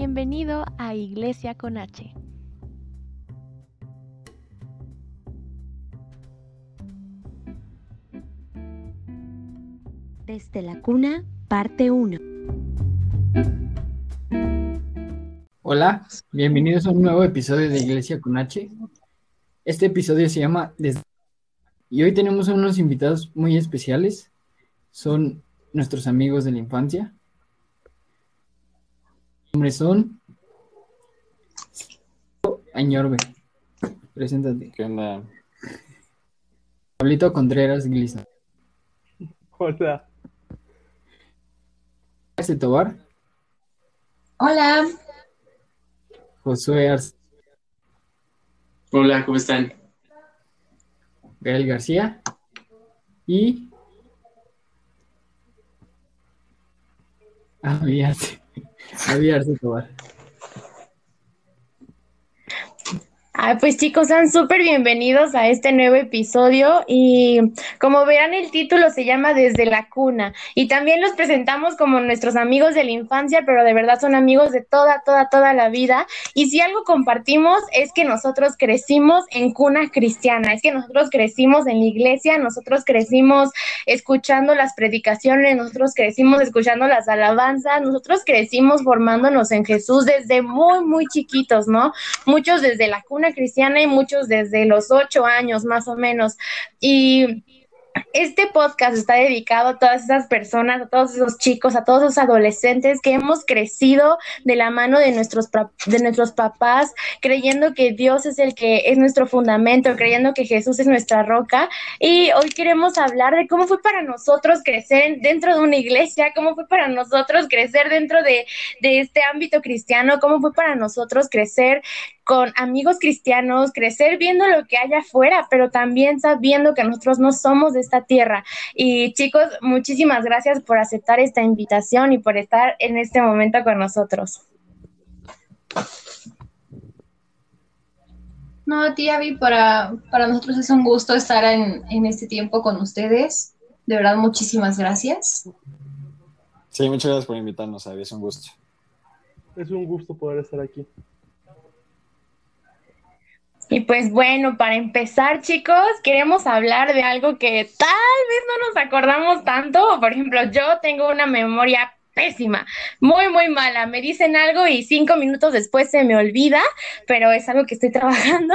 Bienvenido a Iglesia con H. Desde la cuna, parte 1. Hola, bienvenidos a un nuevo episodio de Iglesia con H. Este episodio se llama Desde... Y hoy tenemos a unos invitados muy especiales. Son nuestros amigos de la infancia. Nombres son Añorbe. Preséntate. ¿Qué onda? Pablito Contreras Glisa. Hola. Este Tobar. Hola. Josué Arce. Hola, ¿cómo están? Gael García. Y. Javier Arce. Javier Arce Tobar. Ah, pues chicos, sean súper bienvenidos a este nuevo episodio y como verán el título se llama Desde la cuna y también los presentamos como nuestros amigos de la infancia, pero de verdad son amigos de toda, toda, toda la vida y si algo compartimos es que nosotros crecimos en cuna cristiana, es que nosotros crecimos en la iglesia, nosotros crecimos escuchando las predicaciones, nosotros crecimos escuchando las alabanzas, nosotros crecimos formándonos en Jesús desde muy, muy chiquitos, ¿no? Muchos desde la cuna cristiana y muchos desde los ocho años más o menos. Y este podcast está dedicado a todas esas personas, a todos esos chicos, a todos esos adolescentes que hemos crecido de la mano de nuestros, de nuestros papás, creyendo que Dios es el que es nuestro fundamento, creyendo que Jesús es nuestra roca. Y hoy queremos hablar de cómo fue para nosotros crecer dentro de una iglesia, cómo fue para nosotros crecer dentro de, de este ámbito cristiano, cómo fue para nosotros crecer con amigos cristianos, crecer viendo lo que hay afuera, pero también sabiendo que nosotros no somos de esta tierra. Y chicos, muchísimas gracias por aceptar esta invitación y por estar en este momento con nosotros. No, tía Abby, para, para nosotros es un gusto estar en, en este tiempo con ustedes. De verdad, muchísimas gracias. Sí, muchas gracias por invitarnos, Abby, es un gusto. Es un gusto poder estar aquí. Y pues bueno, para empezar, chicos, queremos hablar de algo que tal vez no nos acordamos tanto. Por ejemplo, yo tengo una memoria pésima, muy, muy mala. Me dicen algo y cinco minutos después se me olvida, pero es algo que estoy trabajando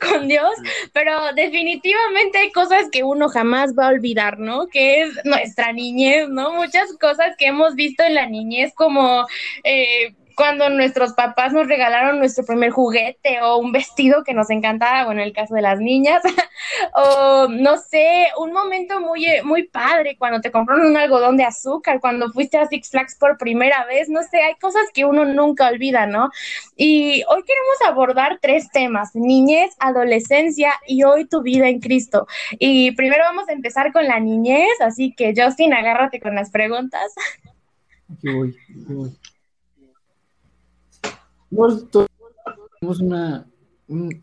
con Dios. Pero definitivamente hay cosas que uno jamás va a olvidar, ¿no? Que es nuestra niñez, ¿no? Muchas cosas que hemos visto en la niñez como... Eh, cuando nuestros papás nos regalaron nuestro primer juguete o un vestido que nos encantaba, bueno, en el caso de las niñas, o no sé, un momento muy, muy padre cuando te compraron un algodón de azúcar, cuando fuiste a Six Flags por primera vez, no sé, hay cosas que uno nunca olvida, ¿no? Y hoy queremos abordar tres temas, niñez, adolescencia y hoy tu vida en Cristo. Y primero vamos a empezar con la niñez, así que Justin, agárrate con las preguntas. Aquí voy, aquí voy.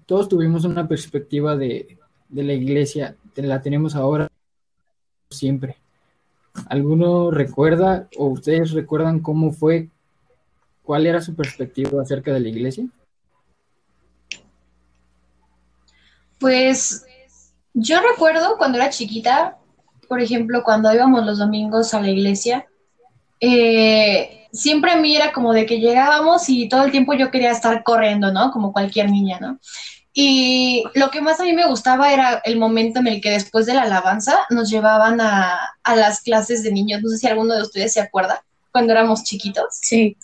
Todos, tuvimos una perspectiva de, de, la iglesia, la tenemos ahora siempre. ¿Alguno recuerda o ustedes recuerdan cómo fue, cuál era su perspectiva acerca de la iglesia? Pues yo recuerdo cuando era chiquita, por ejemplo, cuando íbamos los domingos a la iglesia, eh, siempre a mí era como de que llegábamos y todo el tiempo yo quería estar corriendo, ¿no? Como cualquier niña, ¿no? Y lo que más a mí me gustaba era el momento en el que después de la alabanza nos llevaban a, a las clases de niños. No sé si alguno de ustedes se acuerda, cuando éramos chiquitos. Sí.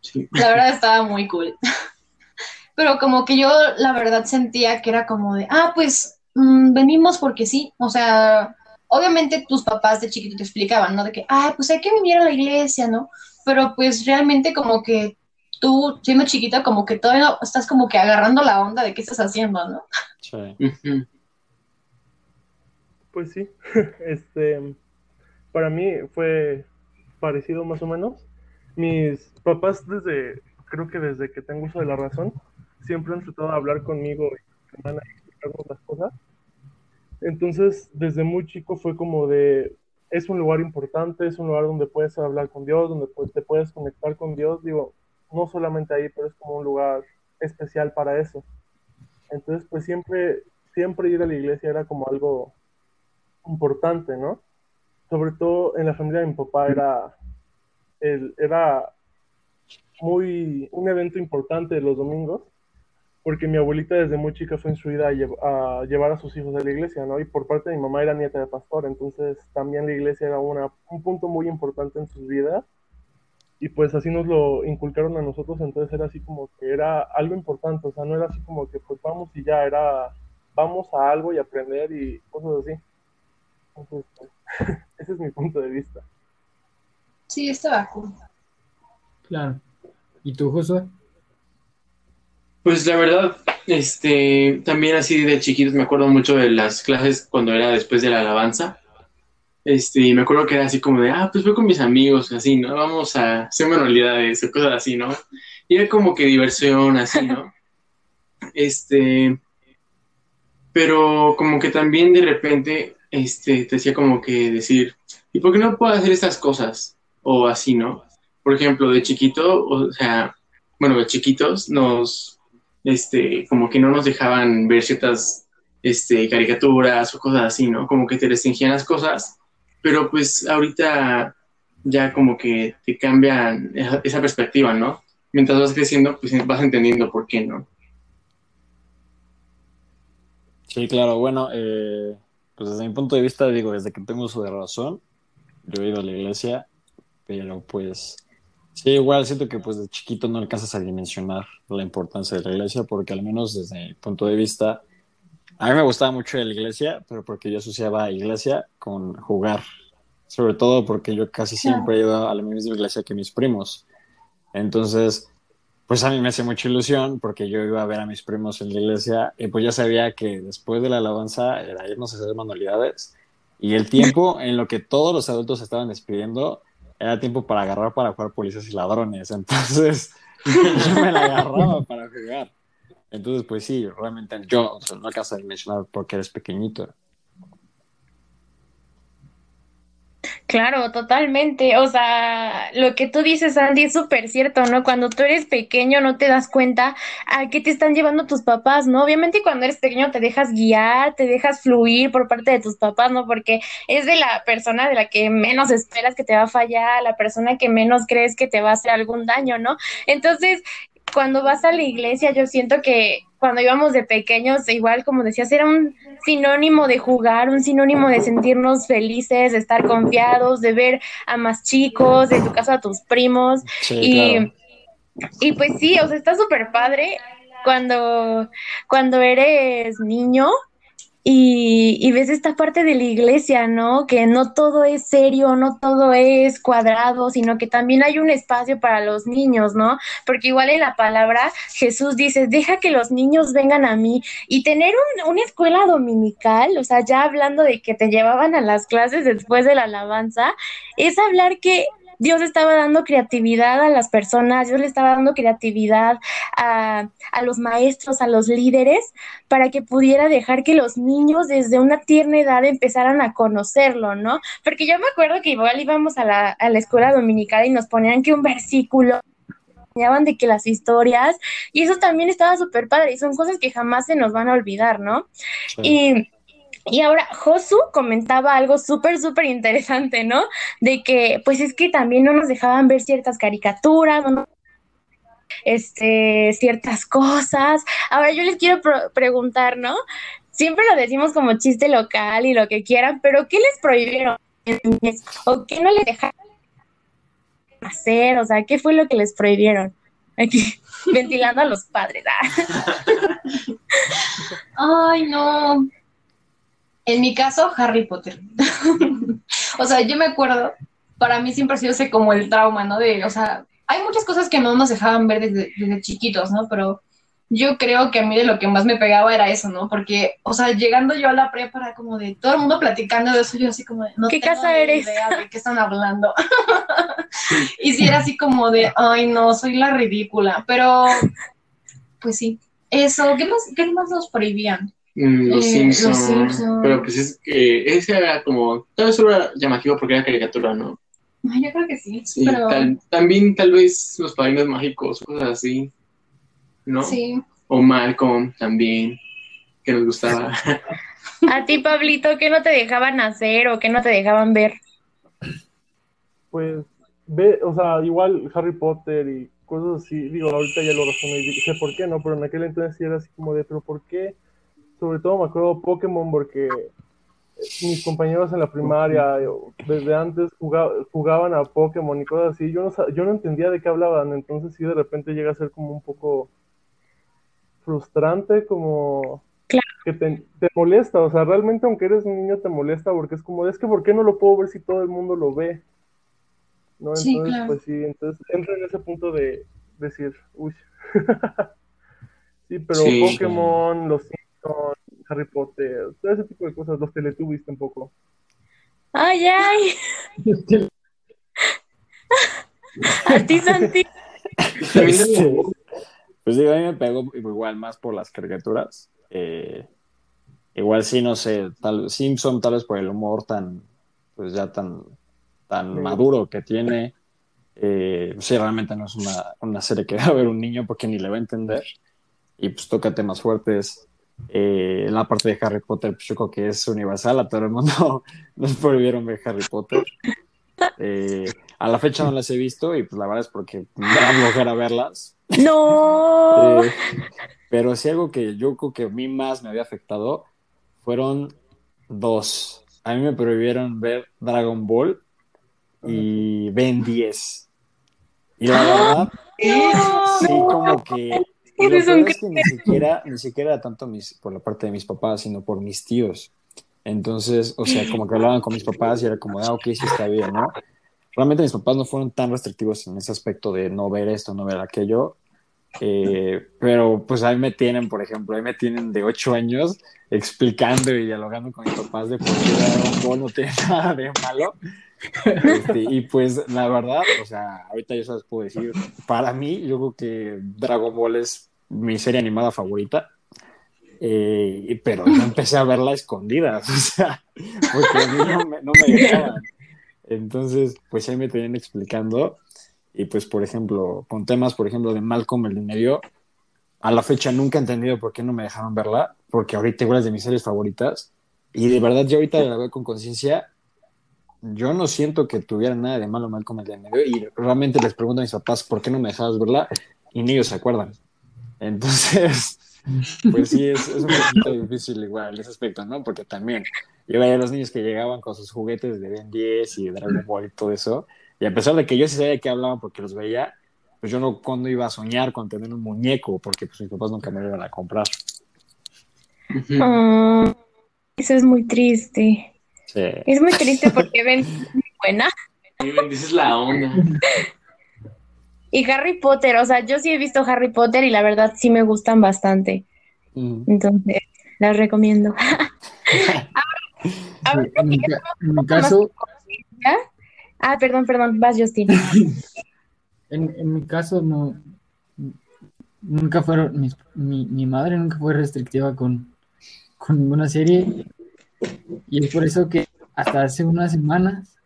Sí. La verdad estaba muy cool. Pero como que yo la verdad sentía que era como de, ah, pues mmm, venimos porque sí. O sea, obviamente tus papás de chiquito te explicaban, ¿no? De que, ah, pues hay que venir a la iglesia, ¿no? Pero pues realmente como que tú, siendo chiquita, como que todavía estás como que agarrando la onda de qué estás haciendo, ¿no? Sí. Pues sí, este, para mí fue parecido más o menos. Mis papás desde, creo que desde que tengo uso de la razón, siempre han tratado de hablar conmigo y me van a explicarnos las cosas. Entonces, desde muy chico fue como de, es un lugar importante, es un lugar donde puedes hablar con Dios, donde te puedes conectar con Dios. Digo, no solamente ahí, pero es como un lugar especial para eso. Entonces, pues siempre, siempre ir a la iglesia era como algo importante, ¿no? Sobre todo en la familia de mi papá era, el, era muy un evento importante los domingos, porque mi abuelita desde muy chica fue instruida a, a, llevar a sus hijos a la iglesia, ¿no? Y por parte de mi mamá era nieta de pastor, entonces también la iglesia era una, un punto muy importante en sus vidas y pues así nos lo inculcaron a nosotros, entonces era así como que era algo importante, o sea, no era así como que pues vamos y ya, era vamos a algo y aprender y cosas así. Entonces, pues, ese es mi punto de vista. Sí, estaba cool. Claro. ¿Y tú, Josué? Pues la verdad, este, también así de chiquitos me acuerdo mucho de las clases cuando era después de la alabanza este, y me acuerdo que era así como de, ah, pues voy con mis amigos, así, ¿no? Vamos a hacer manualidades o cosas así, ¿no? Y era como que diversión, así, ¿no? Este, pero como que también de repente, este, te hacía como que decir, ¿y por qué no puedo hacer estas cosas? O así, ¿no? Por ejemplo, de chiquito, o sea, bueno, de chiquitos nos, este, como que no nos dejaban ver ciertas, este, caricaturas o cosas así, ¿no? Como que te restringían las cosas pero pues ahorita ya como que te cambian esa, perspectiva, ¿no? Mientras vas creciendo, pues vas entendiendo por qué, ¿no? Sí, claro, bueno, eh, pues desde mi punto de vista, digo, desde que tengo de razón, yo he ido a la iglesia, pero pues sí, igual siento que pues de chiquito no alcanzas a dimensionar la importancia de la iglesia, porque al menos desde mi punto de vista, a mí me gustaba mucho la iglesia, pero porque yo asociaba iglesia con jugar. Sobre todo porque yo casi siempre ido a la misma iglesia que mis primos. Entonces, pues a mí me hace mucha ilusión porque yo iba a ver a mis primos en la iglesia y pues ya sabía que después de la alabanza era irnos a hacer manualidades y el tiempo en lo que todos los adultos estaban despidiendo era tiempo para agarrar para jugar policías y ladrones. Entonces, yo me la agarraba para jugar. Entonces, pues sí, realmente yo, no alcanzo a mencionar porque eres pequeñito. Claro, totalmente. O sea, lo que tú dices, Andy, es súper cierto, ¿no? Cuando tú eres pequeño no te das cuenta a qué te están llevando tus papás, ¿no? Obviamente cuando eres pequeño te dejas guiar, te dejas fluir por parte de tus papás, ¿no? Porque es de la persona de la que menos esperas que te va a fallar, la persona que menos crees que te va a hacer algún daño, ¿no? Entonces, cuando vas a la iglesia, yo siento que cuando íbamos de pequeños, igual como decías, era un sinónimo de jugar, un sinónimo de sentirnos felices, de estar confiados, de ver a más chicos, de tu casa a tus primos. y, y pues sí, o sea, está súper padre cuando, cuando eres niño y, ves esta parte de la iglesia, ¿no? Que no todo es serio, no todo es cuadrado, sino que también hay un espacio para los niños, ¿no? Porque igual en la palabra Jesús dice, deja que los niños vengan a mí y tener una escuela dominical, o sea, ya hablando de que te llevaban a las clases después de la alabanza, es hablar que Dios estaba dando creatividad a las personas, Dios le estaba dando creatividad a, los maestros, a los líderes, para que pudiera dejar que los niños desde una tierna edad empezaran a conocerlo, ¿no? Porque yo me acuerdo que igual íbamos a la, a la escuela dominical y nos ponían que un versículo enseñaban de que las historias, y eso también estaba súper padre, y son cosas que jamás se nos van a olvidar, ¿no? Y y ahora Josu comentaba algo súper, súper interesante, ¿no? De que, pues es que también no nos dejaban ver ciertas caricaturas, no este, ciertas cosas. Ahora yo les quiero preguntar, ¿no? Siempre lo decimos como chiste local y lo que quieran, pero ¿qué les prohibieron? ¿O qué no les dejaron hacer? O sea, ¿qué fue lo que les prohibieron? Aquí, ventilando a los padres. Ay, no. En mi caso, Harry Potter. o sea, yo me acuerdo, para mí siempre ha sido ese como el trauma, ¿no? De, o sea, hay muchas cosas que no nos dejaban ver desde, chiquitos, ¿no? Pero yo creo que a mí de lo que más me pegaba era eso, ¿no? Porque, o sea, llegando yo a la prepa era como de todo el mundo platicando de eso, yo así como de, no ¿Qué casa eres? idea de qué están hablando. y si era así como de, ay, no, soy la ridícula. Pero, pues sí, eso, ¿qué más, qué más nos prohibían? Los, eh, Simpsons. Pero pues es que ese era como. Todo eso era llamativo porque era caricatura, ¿no? Ay, Yo creo que sí, Sí, pero tal- también tal vez los padrinos mágicos, cosas así, ¿no? sí. O Malcolm también, que nos gustaba. A ti, Pablito, ¿qué no te dejaban hacer o qué no te dejaban ver? Pues, ve, o sea, igual Harry Potter y cosas así, digo, ahorita ya lo y sé por qué, ¿no? Pero en aquel entonces sí era así como de, pero ¿por qué? Sobre todo me acuerdo Pokémon porque mis compañeros en la primaria, o desde antes jugaba- jugaban a Pokémon y cosas así, yo no, sa- yo no entendía de qué hablaban, entonces sí de repente llega a ser como un poco frustrante, como Claro. que te, te molesta, o sea, realmente aunque eres un niño te molesta porque es como, es que ¿por qué no lo puedo ver si todo el mundo lo ve? ¿No? Sí, Entonces, claro. pues sí, entonces entra en ese punto de decir, uy. sí, pero Sí. Pokémon, los Harry Potter, todo ese tipo de cosas, los Teletubbies tampoco. Ay, ay. A ti, Santi. Este, pues digo, a mí me pegó igual más por las caricaturas. Eh, igual sí, no sé, tal Simpson tal vez por el humor tan, pues ya tan, tan Sí. maduro que tiene. Eh, sí, realmente no es una, una serie que va a ver un niño porque ni le va a entender. Y pues toca temas fuertes. Eh, en la parte de Harry Potter, pues yo creo que es universal, a todo el mundo nos prohibieron ver Harry Potter. Eh, a la fecha no las he visto y pues la verdad es porque me da flojera verlas. No. Eh, pero sí algo que yo creo que a mí más me había afectado fueron dos. A mí me prohibieron ver Dragon Ball y Ben 10. Y la verdad, sí, como que... y lo peor es que ni siquiera, ni siquiera era tanto mis, por la parte de mis papás, sino por mis tíos. Entonces, o sea, como que hablaban con mis papás y era como, ah, ok, sí está bien, ¿no? Realmente mis papás no fueron tan restrictivos en ese aspecto de no ver esto, no ver aquello. Eh, pero pues ahí me tienen, por ejemplo, ahí me tienen de 8 años explicando y dialogando con mis papás de por qué Dragon Ball no tiene nada de malo. Este, y pues la verdad, o sea, ahorita yo les puedo decir, para mí, yo creo que Dragon Ball es mi serie animada favorita. Eh, pero yo empecé a verla a escondidas, o sea, porque a mí no me, no me dejaban. Entonces, pues ahí me tenían explicando. Y pues, por ejemplo, con temas, por ejemplo, de Malcolm el de medio, a la fecha nunca he entendido por qué no me dejaron verla, porque ahorita igual es de mis series favoritas. Y de verdad, yo ahorita la veo con conciencia. Yo no siento que tuviera nada de malo Malcolm el de medio. Y realmente les pregunto a mis papás por qué no me dejabas verla, y ni ellos se acuerdan. Entonces, pues sí, es, es un poquito difícil igual ese aspecto, ¿no? Porque también yo veía a los niños que llegaban con sus juguetes de Ben 10 y Dragon Ball y todo eso, y a pesar de que yo sí sabía de qué hablaban porque los veía, pues yo no cuando iba a soñar con tener un muñeco, porque pues mis papás nunca me lo iban a comprar. Ah, eso es muy triste. Sí. Es muy triste porque ven muy buena. Ahí me dices la onda. Y Harry Potter, o sea, yo sí he visto Harry Potter y la verdad sí me gustan bastante. Mm. Entonces, las recomiendo. Ahora En mi, en mi caso. Ah, perdón, perdón, vas, Justin. en, en mi caso no, nunca fueron, mis- mi, mi madre nunca fue restrictiva con, con ninguna serie y es por eso que hasta hace unas semanas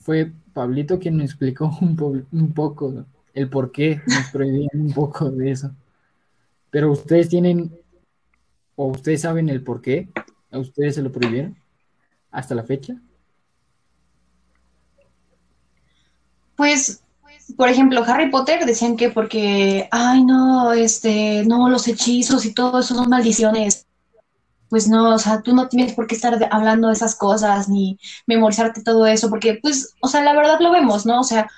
fue Pablito quien me explicó un, po- un poco el por qué nos prohibían un poco de eso. Pero ustedes tienen, o ustedes saben el por qué, a ustedes se lo prohibieron hasta la fecha. Pues, por ejemplo, Harry Potter decían que porque, ay, no, este, no, los hechizos y todo eso son maldiciones. Pues no, o sea, tú no tienes por qué estar hablando de esas cosas ni memorizarte todo eso, porque, pues, o sea, la verdad lo vemos, ¿no? O sea,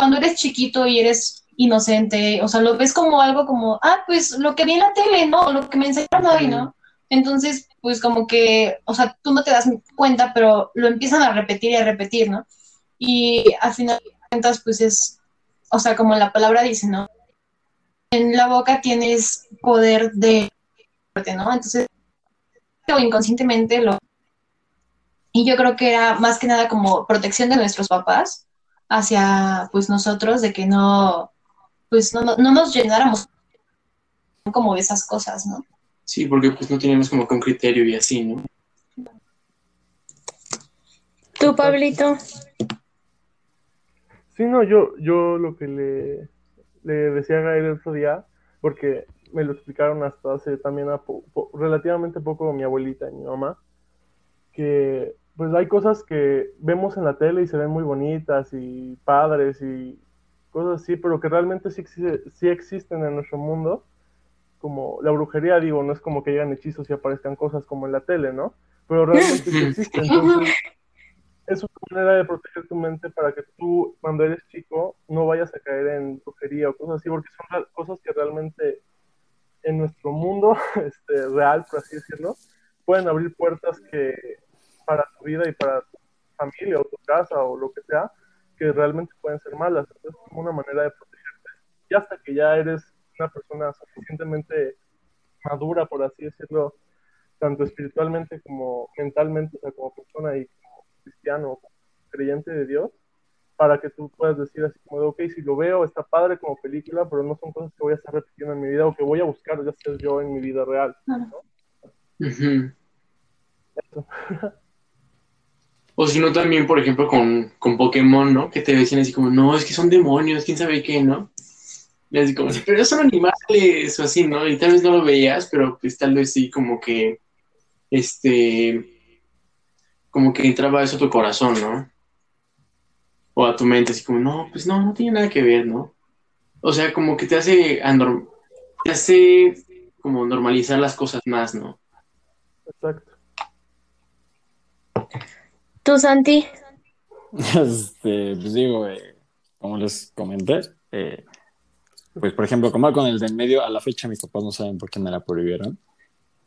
cuando eres chiquito y eres inocente, o sea, lo ves como algo como, ah, pues lo que vi en la tele, ¿no? Lo que me enseñaron hoy, ¿no? Entonces, pues como que, o sea, tú no te das cuenta, pero lo empiezan a repetir y a repetir, ¿no? Y al final de cuentas, pues es, o sea, como la palabra dice, ¿no? En la boca tienes poder de ¿no? Entonces, o inconscientemente lo... Y yo creo que era más que nada como protección de nuestros papás hacia, pues, nosotros, de que no, pues, no, no, no nos llenáramos como de esas cosas, ¿no? Sí, porque pues no teníamos como que un criterio y así, ¿no? Tú, Pablito. Sí, no, yo, yo lo que le, le decía a Gael el otro día, porque me lo explicaron hasta hace también a po- po- relativamente poco mi abuelita y mi mamá, que pues hay cosas que vemos en la tele y se ven muy bonitas y padres y cosas así, pero que realmente sí, sí existen en nuestro mundo, como la brujería, digo, no es como que llegan hechizos y aparezcan cosas como en la tele, ¿no? Pero realmente sí existen, entonces es una manera de proteger tu mente para que tú, cuando eres chico, no vayas a caer en brujería o cosas así, porque son cosas que realmente en nuestro mundo este, real, por así decirlo, pueden abrir puertas que para tu vida y para tu familia o tu casa o lo que sea, que realmente pueden ser malas. Entonces, es como una manera de protegerte. Y hasta que ya eres una persona suficientemente madura, por así decirlo, tanto espiritualmente como mentalmente, o sea, como persona y como cristiano, como creyente de Dios, para que tú puedas decir así como de, ok, si lo veo, está padre como película, pero no son cosas que voy a estar repitiendo en mi vida o que voy a buscar ya ser yo en mi vida real. Ujú. Eso. O si no, también, por ejemplo, con, con Pokémon, ¿no? Que te decían así como, no, es que son demonios, quién sabe qué, ¿no? Y así como, pero son animales o así, ¿no? Y tal vez no lo veías, pero pues tal vez sí como que, este, como que entraba eso a tu corazón, ¿no? O a tu mente, así como, no, pues no, no tiene nada que ver, ¿no? O sea, como que te hace, te hace como normalizar las cosas más, ¿no? Exacto. ¿Tú, Santi? Este, pues digo, eh, como les comenté, eh, pues por ejemplo, como con el del medio, a la fecha mis papás no saben por qué me la prohibieron,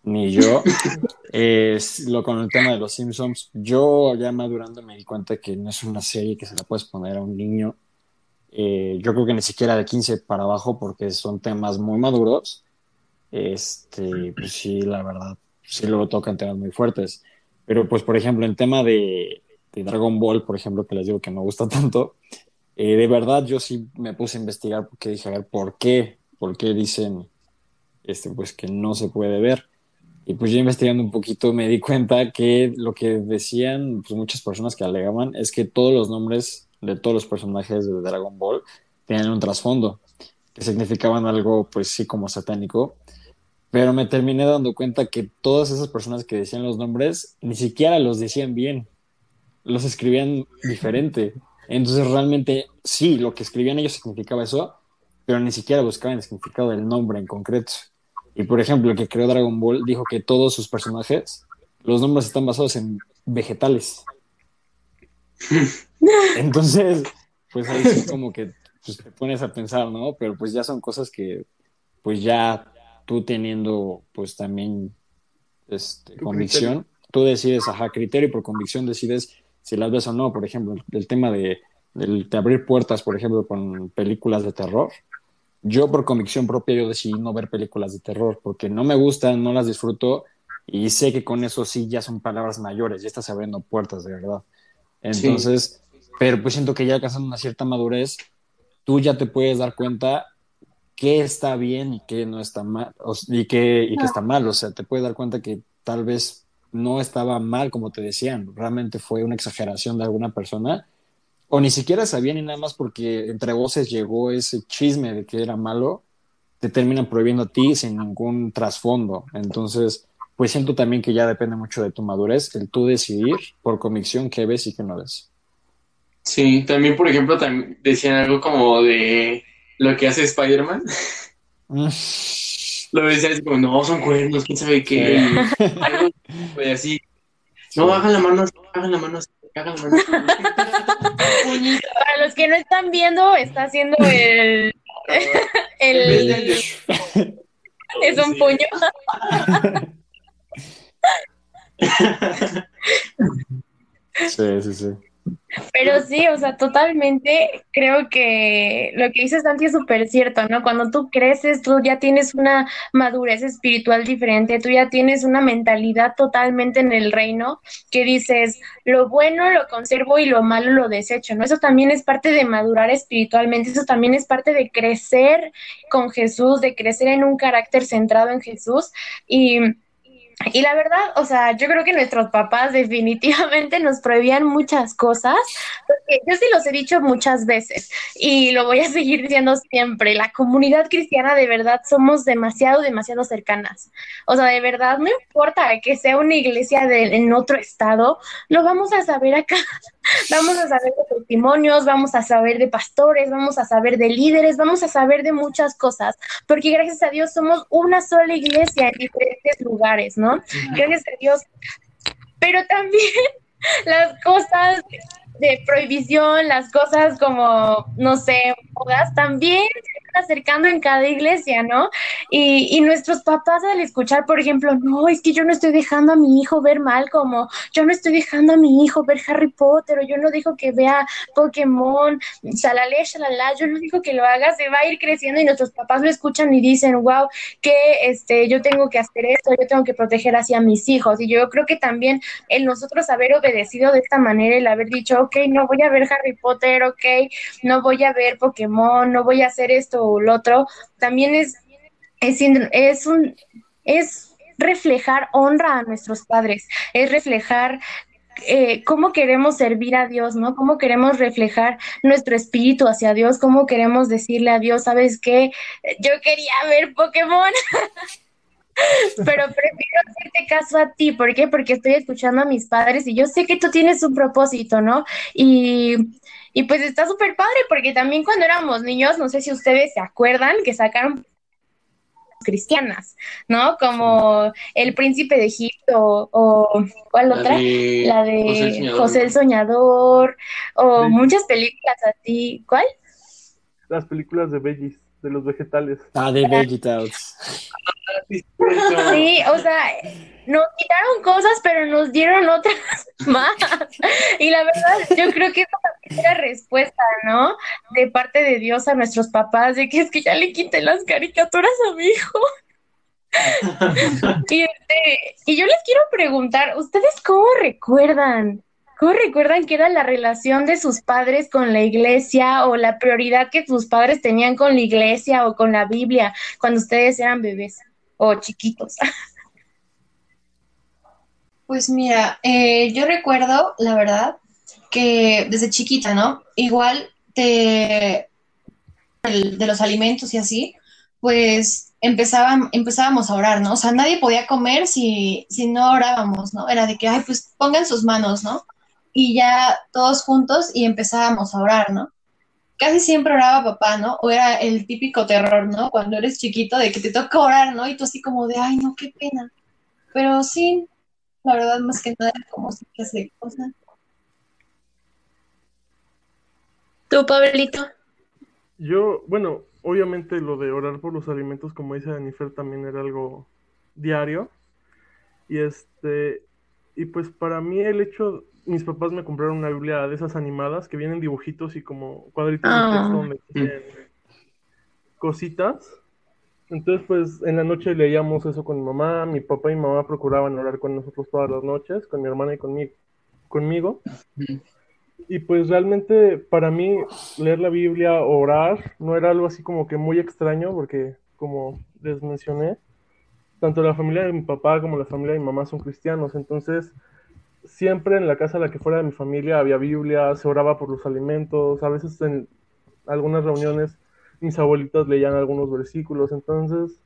ni yo. Eh, lo con el tema de los Simpsons, yo ya madurando me di cuenta que no es una serie que se la puedes poner a un niño. Eh, yo creo que ni siquiera de 15 para abajo, porque son temas muy maduros. Este, pues sí, la verdad, sí luego tocan temas muy fuertes. Pero pues, por ejemplo, en tema de, Dragon Ball, por ejemplo, que les digo que me gusta tanto, eh, de verdad yo sí me puse a investigar porque dije, a ver, ¿por qué? ¿Por qué dicen este, pues que no se puede ver? Y pues yo investigando un poquito me di cuenta que lo que decían pues, muchas personas que alegaban es que todos los nombres de todos los personajes de Dragon Ball tenían un trasfondo, que significaban algo pues sí como satánico, pero me terminé dando cuenta que todas esas personas que decían los nombres ni siquiera los decían bien, los escribían diferente. Entonces realmente sí, lo que escribían ellos significaba eso, pero ni siquiera buscaban el significado del nombre en concreto. Y por ejemplo, el que creó Dragon Ball dijo que todos sus personajes, los nombres están basados en vegetales. Entonces, pues ahí sí como que pues, te pones a pensar, ¿no? Pero pues ya son cosas que, pues ya tú teniendo, pues también, este, convicción, tú decides, ajá, criterio y por convicción decides si las ves o no. Por ejemplo, el, el tema de, del- de abrir puertas, por ejemplo, con películas de terror. Yo por convicción propia yo decidí no ver películas de terror porque no me gustan, no las disfruto y sé que con eso sí ya son palabras mayores, ya estás abriendo puertas de verdad. Entonces, pero pues siento que ya alcanzando una cierta madurez, tú ya te puedes dar cuenta qué está bien y qué no está mal, y qué, y qué está mal. O sea, te puedes dar cuenta que tal vez no estaba mal como te decían, realmente fue una exageración de alguna persona, o ni siquiera sabían y nada más porque entre voces llegó ese chisme de que era malo, te terminan prohibiendo a ti sin ningún trasfondo. Entonces, pues siento también que ya depende mucho de tu madurez, el tú decidir por convicción qué ves y qué no ves. Sí, también, por ejemplo, también decían algo como de lo que hace Spider-Man. Mm. Lo decían así como, no, son cuernos, quién sabe qué. Algo, güey, así. No, hagan la mano así, hagan la mano así, hagan la mano así. Para los que no están viendo, está haciendo el. el es un puño. Sí, sí, sí. Pero sí, o sea, totalmente creo que lo que dices, Santi, es súper cierto, ¿no? Cuando tú creces, tú ya tienes una madurez espiritual diferente, tú ya tienes una mentalidad totalmente en el reino que dices, lo bueno lo conservo y lo malo lo desecho, ¿no? Eso también es parte de madurar espiritualmente, eso también es parte de crecer con Jesús, de crecer en un carácter centrado en Jesús y Y la verdad, o sea, yo creo que nuestros papás definitivamente nos prohibían muchas cosas, porque yo sí los he dicho muchas veces y lo voy a seguir diciendo siempre, la comunidad cristiana de verdad somos demasiado, demasiado cercanas. O sea, de verdad, no importa que sea una iglesia de, en otro estado, lo vamos a saber acá. Vamos a saber de testimonios, vamos a saber de pastores, vamos a saber de líderes, vamos a saber de muchas cosas, porque gracias a Dios somos una sola iglesia en diferentes lugares, ¿no? Gracias a Dios. Pero también las cosas de prohibición, las cosas como, no sé, modas, también acercando en cada iglesia, ¿no? Y, y, nuestros papás al escuchar, por ejemplo, no, es que yo no estoy dejando a mi hijo ver mal, como yo no estoy dejando a mi hijo ver Harry Potter, o yo no digo que vea Pokémon, shalale, shalala, yo no digo que lo haga, se va a ir creciendo y nuestros papás lo escuchan y dicen, wow, que este, yo tengo que hacer esto, yo tengo que proteger así a mis hijos. Y yo creo que también el nosotros haber obedecido de esta manera, el haber dicho, ok, no voy a ver Harry Potter, ok, no voy a ver Pokémon, no voy a hacer esto o lo otro, también es, es, un, es reflejar honra a nuestros padres, es reflejar eh, cómo queremos servir a Dios, ¿no? Cómo queremos reflejar nuestro espíritu hacia Dios, cómo queremos decirle a Dios, ¿sabes qué? Yo quería ver Pokémon. Pero prefiero hacerte caso a ti, ¿por qué? Porque estoy escuchando a mis padres y yo sé que tú tienes un propósito, ¿no? Y, y pues está súper padre, porque también cuando éramos niños, no sé si ustedes se acuerdan, que sacaron cristianas, ¿no? Como El Príncipe de Egipto o ¿cuál La otra? de La José el de Soñador. José el Soñador o Sí. muchas películas así. ¿Cuál? Las películas de Bellis, de los vegetales. Ah, de VeggieTales. Sí, o sea, nos quitaron cosas, pero nos dieron otras más. Y la verdad, yo creo que esa también es la respuesta, ¿no? De parte de Dios a nuestros papás, de que es que ya le quité las caricaturas a mi hijo. Y, este, y yo les quiero preguntar, ¿ustedes cómo recuerdan? ¿Cómo recuerdan que era la relación de sus padres con la iglesia o la prioridad que sus padres tenían con la iglesia o con la Biblia cuando ustedes eran bebés o chiquitos? Pues mira, eh, yo recuerdo, la verdad, que desde chiquita, ¿no? Igual de, de los alimentos y así, pues empezaban, empezábamos a orar, ¿no? O sea, nadie podía comer si, si no orábamos, ¿no? Era de que, ay, pues pongan sus manos, ¿no? Y ya todos juntos y empezábamos a orar, ¿no? Casi siempre oraba papá, ¿no? O era el típico terror, ¿no? Cuando eres chiquito de que te toca orar, ¿no? Y tú así como de, ay, no, qué pena. Pero sí, la verdad, más que nada, como si fuese cosa. ¿Tú, Pablito? Yo, bueno, obviamente lo de orar por los alimentos, como dice Danifer, también era algo diario. Y este, y pues para mí el hecho, mis papás me compraron una Biblia de esas animadas que vienen dibujitos y como cuadritos de Ah. texto donde tienen cositas. Entonces, pues en la noche leíamos eso con mi mamá, mi papá y mi mamá procuraban orar con nosotros todas las noches, con mi hermana y conmigo. conmigo. Y pues realmente para mí leer la Biblia, orar, no era algo así como que muy extraño, porque como les mencioné, tanto la familia de mi papá como la familia de mi mamá son cristianos, entonces siempre en la casa a la que fuera de mi familia había Biblia, se oraba por los alimentos, a veces en algunas reuniones mis abuelitas leían algunos versículos, entonces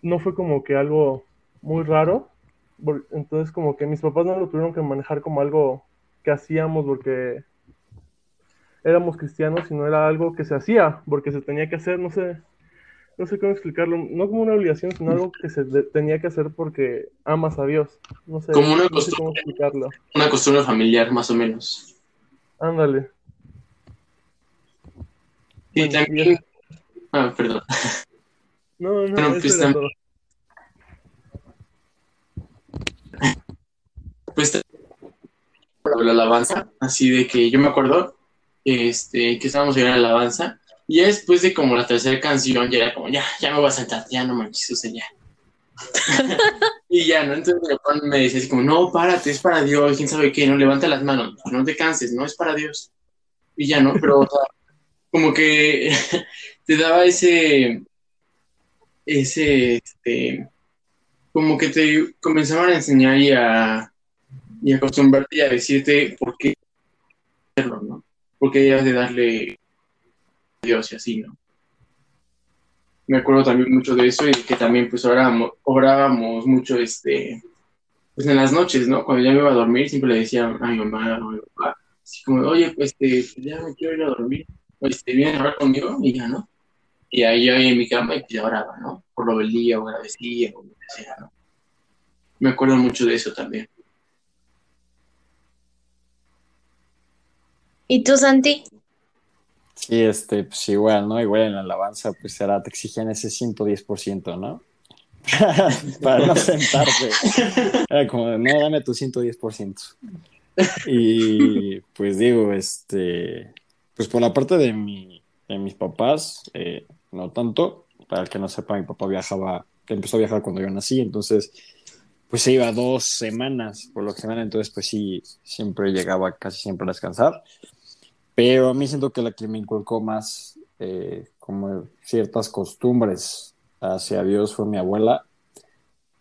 no fue como que algo muy raro, entonces como que mis papás no lo tuvieron que manejar como algo que hacíamos porque éramos cristianos, sino era algo que se hacía, porque se tenía que hacer, no sé, no sé cómo explicarlo, no como una obligación, sino algo que se de- tenía que hacer porque amas a Dios, no sé, Como una no sé cómo explicarlo. Una costumbre familiar, más o menos. Ándale. Y Bueno, también. Ah, perdón. No, no, Bueno, pues era tam- todo. Pues la alabanza, así de que yo me acuerdo este, que estábamos en la alabanza, y después de como la tercera canción, ya era como, ya, ya me voy a sentar, ya no me quise ya. y ya, ¿no? Entonces me decía así como, no, párate, es para Dios, quién sabe qué, no levanta las manos, no te canses, no es para Dios. Y ya, ¿no? Pero, o sea, como que te daba ese, ese, este, como que te comenzaban a enseñar y a, y acostumbrarte y a decirte por qué hacerlo, ¿no? Porque debías de darle Dios y así, ¿no? Me acuerdo también mucho de eso y que también pues orábamos, orábamos mucho este pues en las noches, ¿no? Cuando ya me iba a dormir siempre le decía a mi mamá o a mi papá, así como, oye, pues este, ya me quiero ir a dormir, o este, vienen a hablar conmigo y ya, ¿no? Y ahí yo ahí en mi cama y pues ya oraba, ¿no? Por lo del día o agradecía o lo que sea, ¿no? Me acuerdo mucho de eso también. ¿Y tú, Santi? Sí, este, pues igual, ¿no? Igual en la alabanza, pues era, te exigían ese 110%, ¿no? Para no sentarte. Era como, no, dame tu 110%. Y pues digo, este, pues por la parte de, mi, de mis papás, eh, no tanto. Para el que no sepa, mi papá viajaba, empezó a viajar cuando yo nací, entonces, pues se iba dos semanas por lo general, entonces, pues sí, siempre llegaba casi siempre a descansar. Pero a mí siento que la que me inculcó más eh, como ciertas costumbres hacia Dios fue mi abuela,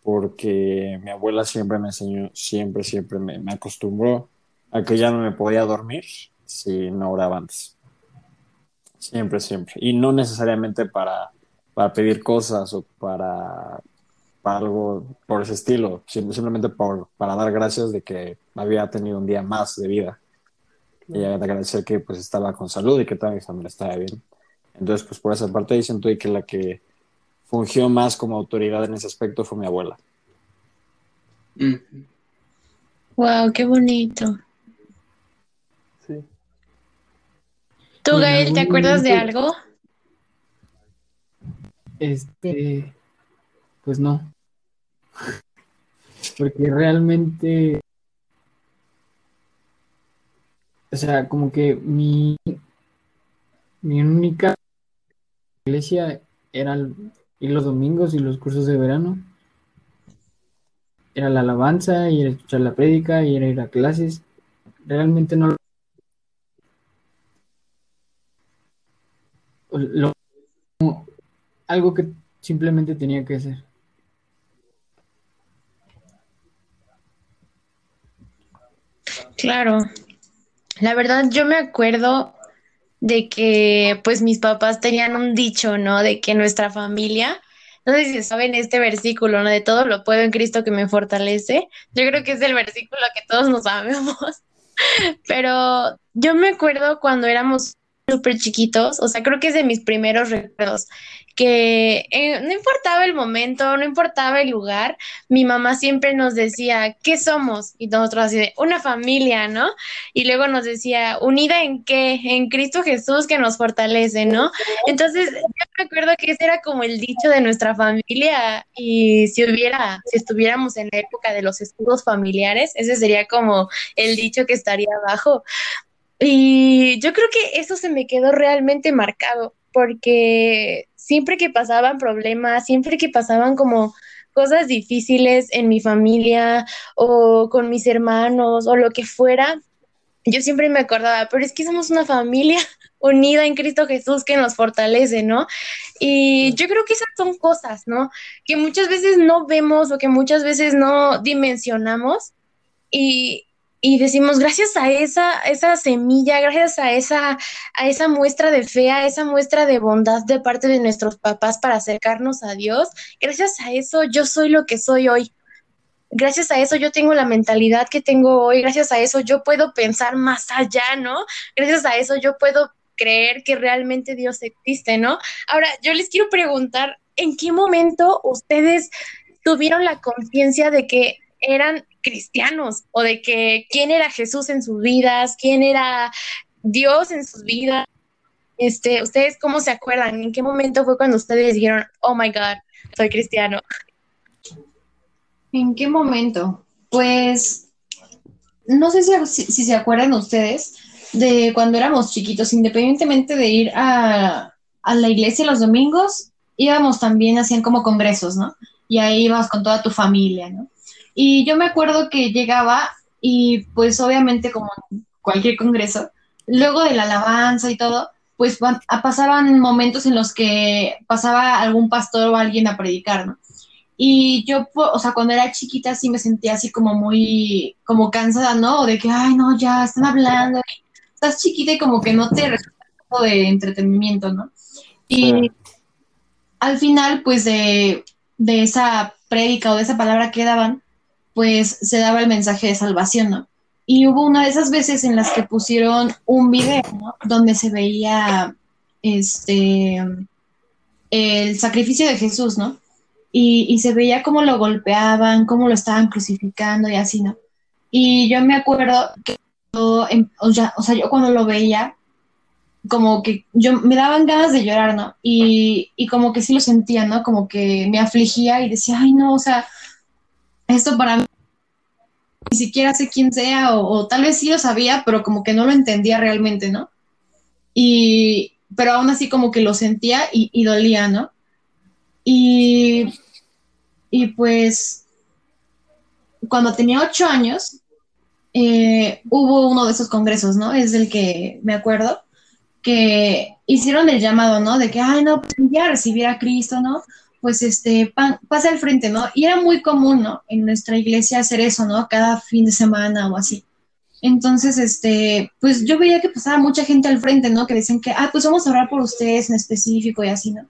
porque mi abuela siempre me enseñó, siempre, siempre me, acostumbró a que ya no me podía dormir si no oraba antes. Siempre, siempre. Y no necesariamente para, para pedir cosas o para, para algo por ese estilo, simplemente por, para dar gracias de que había tenido un día más de vida y agradecer que pues estaba con salud y que toda mi familia estaba bien. Entonces, pues por esa parte siento que la que fungió más como autoridad en ese aspecto fue mi abuela. Wow, qué bonito. Sí. ¿Tú, Gael, te acuerdas de algo? Este, pues no. Porque realmente, o sea, como que mi, mi única iglesia era ir los domingos y los cursos de verano. Era la alabanza y era escuchar la prédica y era ir a clases. Realmente no lo, algo que simplemente tenía que hacer. Claro. La verdad, yo me acuerdo de que pues mis papás tenían un dicho, ¿no? De que nuestra familia, no sé si saben este versículo, ¿no? De todo lo puedo en Cristo que me fortalece. Yo creo que es el versículo que todos nos sabemos. Pero yo me acuerdo cuando éramos súper chiquitos, o sea, creo que es de mis primeros recuerdos, que eh, no importaba el momento, no importaba el lugar, mi mamá siempre nos decía, ¿qué somos? Y nosotros así de, una familia, ¿no? Y luego nos decía, ¿unida en qué? En Cristo Jesús que nos fortalece, ¿no? Entonces, yo me acuerdo que ese era como el dicho de nuestra familia y si hubiera, si estuviéramos en la época de los escudos familiares, ese sería como el dicho que estaría abajo. Y yo creo que eso se me quedó realmente marcado, porque siempre que pasaban problemas, siempre que pasaban como cosas difíciles en mi familia o con mis hermanos o lo que fuera, yo siempre me acordaba, pero es que somos una familia unida en Cristo Jesús que nos fortalece, ¿no? Y yo creo que esas son cosas, ¿no? Que muchas veces no vemos o que muchas veces no dimensionamos y, y decimos, gracias a esa, esa semilla, gracias a esa, a esa muestra de fe, a esa muestra de bondad de parte de nuestros papás para acercarnos a Dios, gracias a eso yo soy lo que soy hoy. Gracias a eso yo tengo la mentalidad que tengo hoy, gracias a eso yo puedo pensar más allá, ¿no? Gracias a eso yo puedo creer que realmente Dios existe, ¿no? Ahora, yo les quiero preguntar, ¿en qué momento ustedes tuvieron la conciencia de que eran cristianos o de que quién era Jesús en sus vidas, quién era Dios en sus vidas. Este, ¿ustedes cómo se acuerdan? ¿En qué momento fue cuando ustedes dijeron, oh my God, soy cristiano? ¿En qué momento? Pues no sé si, si, se acuerdan ustedes de cuando éramos chiquitos, independientemente de ir a, a la iglesia los domingos, íbamos también, hacían como congresos, ¿no? Y ahí ibas con toda tu familia, ¿no? Y yo me acuerdo que llegaba y pues obviamente como cualquier congreso, luego de la alabanza y todo, pues pasaban momentos en los que pasaba algún pastor o alguien a predicar, ¿no? Y yo, o sea, cuando era chiquita sí me sentía así como muy, como cansada, ¿no? O de que, ay, no, ya están hablando. Estás chiquita y como que no te resulta de entretenimiento, ¿no? Y Sí. al final, pues de, de esa prédica o de esa palabra que daban, pues se daba el mensaje de salvación, ¿no? Y hubo una de esas veces en las que pusieron un video, ¿no? Donde se veía este el sacrificio de Jesús, ¿no? Y, y se veía cómo lo golpeaban, cómo lo estaban crucificando y así, ¿no? Y yo me acuerdo que yo, em, o, sea, o sea, yo cuando lo veía, como que yo me daban ganas de llorar, ¿no? Y, y como que sí lo sentía, ¿no? Como que me afligía y decía, ay, no, o sea, esto para mí ni siquiera sé quién sea, o, o tal vez sí lo sabía, pero como que no lo entendía realmente, ¿no? Y, pero aún así como que lo sentía y, y dolía, ¿no? Y, y pues cuando tenía ocho años, eh, hubo uno de esos congresos, ¿no? Es del que me acuerdo, que hicieron el llamado, ¿no? De que, ay, no, pues ya recibir a Cristo, ¿no? Pues este, pa- pasa al frente, ¿no? Y era muy común, ¿no? En nuestra iglesia hacer eso, ¿no? Cada fin de semana o así. Entonces, este, pues yo veía que pasaba mucha gente al frente, ¿no? Que decían que, ah, pues vamos a orar por ustedes en específico y así, ¿no?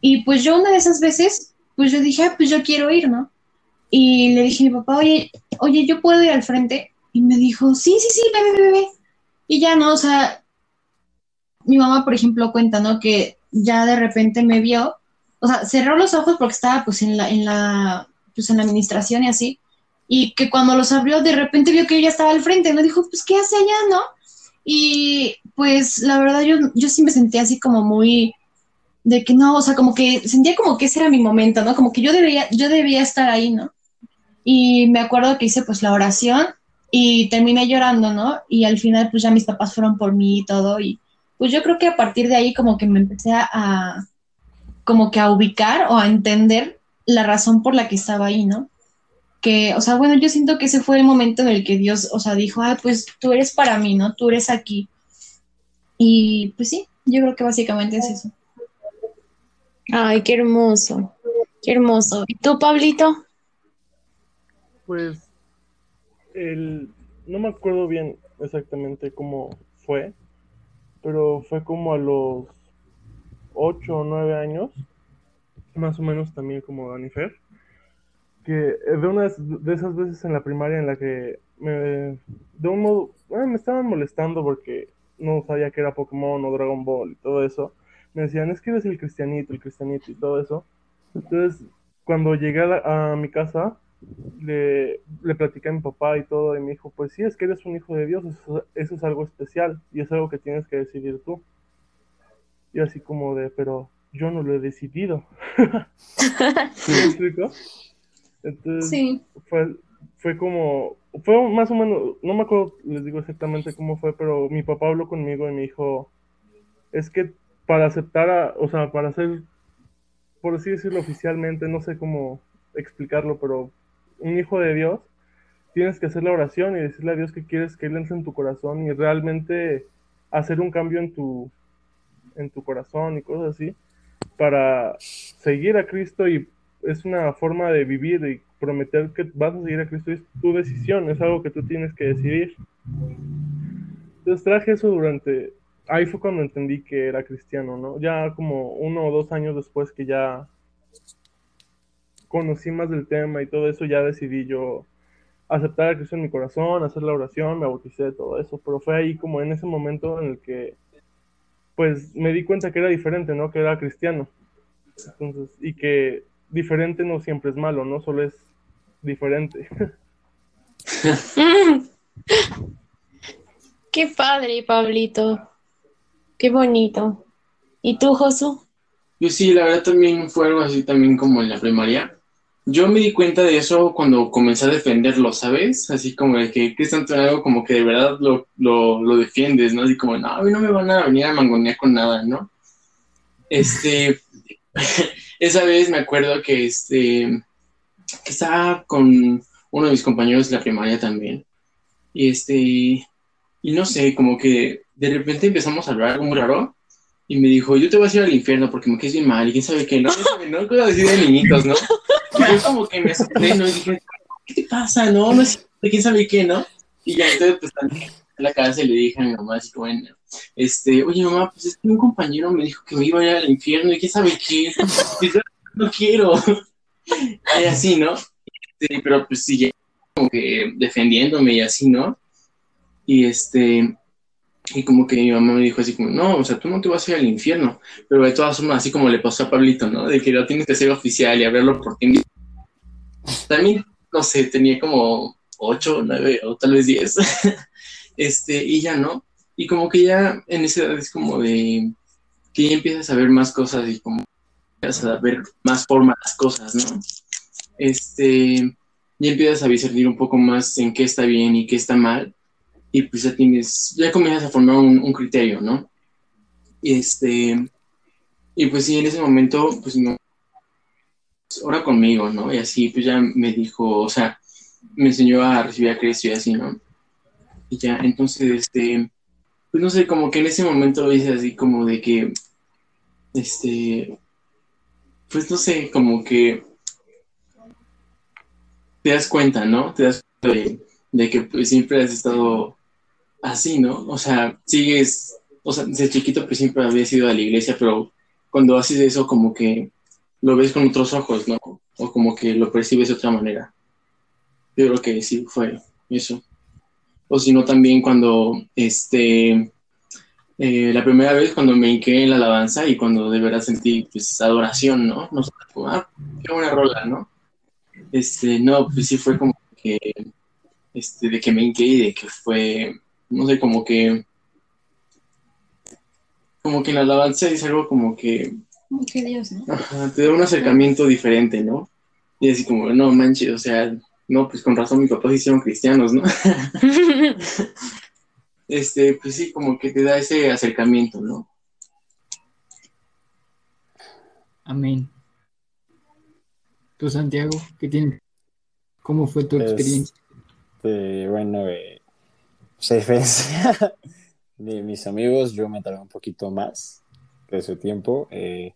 Y pues yo una de esas veces, pues yo dije, ah, pues yo quiero ir, ¿no? Y le dije a mi papá, oye, oye, ¿yo puedo ir al frente? Y me dijo, sí, sí, sí, ve, ve, ve. Y ya, ¿no? O sea, mi mamá, por ejemplo, cuenta, ¿no? Que ya de repente me vio, o sea, cerró los ojos porque estaba pues en la, en la, pues en la administración y así, y que cuando los abrió, de repente vio que ya estaba al frente, ¿no? Dijo, pues, ¿qué hace allá, no? Y pues la verdad yo, yo sí me sentía así como muy de que no, o sea, como que sentía como que ese era mi momento, ¿no? Como que yo debía, yo debía estar ahí, ¿no? Y me acuerdo que hice pues la oración y terminé llorando, ¿no? Y al final pues ya mis papás fueron por mí y todo y pues yo creo que a partir de ahí como que me empecé a- como que a ubicar o a entender la razón por la que estaba ahí, ¿no? Que, o sea, bueno, yo siento que ese fue el momento en el que Dios, o sea, dijo, ah, pues tú eres para mí, ¿no? Tú eres aquí. Y pues sí, yo creo que básicamente es eso. Ay, qué hermoso, qué hermoso. ¿Y tú, Pablito? Pues el, no me acuerdo bien exactamente cómo fue, pero fue como a los 8 o 9 años, más o menos también como Danifer, que de una de esas veces en la primaria en la que me, de un modo, bueno, me estaban molestando porque no sabía que era Pokémon o Dragon Ball y todo eso. Me decían, es que eres el cristianito, el cristianito y todo eso. Entonces, cuando llegué a, la- mi casa, le, le platiqué a mi papá y todo, y me dijo, pues sí, es que eres un hijo de Dios, eso, eso es algo especial y es algo que tienes que decidir tú. Y así como de, pero yo no lo he decidido. ¿Sí me explico? Entonces, Sí. fue, fue como, fue más o menos, no me acuerdo, les digo exactamente cómo fue, pero mi papá habló conmigo y me dijo, es que para aceptar, a, o sea, para ser, por así decirlo oficialmente, no sé cómo explicarlo, pero un hijo de Dios, tienes que hacer la oración y decirle a Dios que quieres que Él entre en tu corazón y realmente hacer un cambio en tu, en tu corazón y cosas así, para seguir a Cristo y es una forma de vivir y prometer que vas a seguir a Cristo es tu decisión, es algo que tú tienes que decidir. Entonces traje eso durante, ahí fue cuando entendí que era cristiano, ¿no? Ya como uno o dos años después que ya conocí más del tema y todo eso, ya decidí yo aceptar a Cristo en mi corazón, hacer la oración, me bauticé, todo eso, pero fue ahí como en ese momento en el que pues me di cuenta que era diferente, ¿no? Que era cristiano. Entonces, y que diferente no siempre es malo, ¿no? Solo es diferente. Qué padre, Pablito. Qué bonito. ¿Y tú, Josu? Yo sí, la verdad también fue algo así también como en la primaria. Yo me di cuenta de eso cuando comencé a defenderlo, ¿sabes? Así como de que tanto algo como que de verdad lo, lo, lo defiendes, ¿no? Así como, no, a mí no me van a venir a mangonear con nada, ¿no? Este, esa vez me acuerdo que este, que estaba con uno de mis compañeros de la primaria también. Y este, y no sé, como que de repente empezamos a hablar algo muy raro. Y me dijo, yo te voy a ir al infierno porque me quedé bien mal y quién sabe qué, ¿no? No cosas así de niñitos, ¿no? Y yo como que me asusté, ¿no? Y dije, ¿qué te pasa? No, no es quién sabe qué, ¿no? Y ya entonces pues también en la casa y le dije a mi mamá así como, este, oye mamá, pues es que un compañero me dijo que me iba a ir al infierno y quién sabe qué, y yo no quiero. Y así, ¿no? Este, pero pues sí, como que defendiéndome y así, ¿no? Y este, y como que mi mamá me dijo así como, no, o sea, tú no te vas a ir al infierno. Pero de todas formas, así como le pasó a Pablito, ¿no? De que lo tienes que hacer oficial y abrirlo por ti También, no sé, tenía como ocho, nueve o tal vez diez. este, y ya, ¿no? Y como que ya en esa edad es como de que ya empiezas a ver más cosas y como empiezas a ver más forma las cosas, ¿no? Este, ya empiezas a discernir un poco más en qué está bien y qué está mal y pues ya tienes, ya comienzas a formar un, criterio, ¿no? Y este, y pues sí, en ese momento, pues no, ahora conmigo, ¿no? Y así, pues ya me dijo, o sea, me enseñó a recibir a Cristo y así, ¿no? Y ya, entonces, este, pues no sé, como que en ese momento lo así como de que, este, pues no sé, como que te das cuenta, ¿no? Te das cuenta de, de que pues, siempre has estado así, ¿no? O sea, sigues, o sea, desde chiquito pues siempre había ido a la iglesia, pero cuando haces eso como que lo ves con otros ojos, ¿no? O como que lo percibes de otra manera. Yo creo que sí fue eso. O si no, también cuando, este, eh, la primera vez cuando me hinqué en la alabanza y cuando de verdad sentí, pues, adoración, ¿no? No sé, ah, qué buena rola, ¿no? Este, no, pues sí fue como que, este, de que me hinqué y de que fue no sé, como que, como que en la alabanza es algo como que... Como que Dios, ¿no? Ajá, te da un acercamiento diferente, ¿no? Y así como, no manches, o sea, no, pues con razón mis papás hicieron cristianos, ¿no? este, pues sí, como que te da ese acercamiento, ¿no? Amén. Tú, Santiago, ¿qué tienes? ¿Cómo fue tu experiencia? Este, bueno, eh, a diferencia de mis amigos, yo me tardé un poquito más de su tiempo. Eh,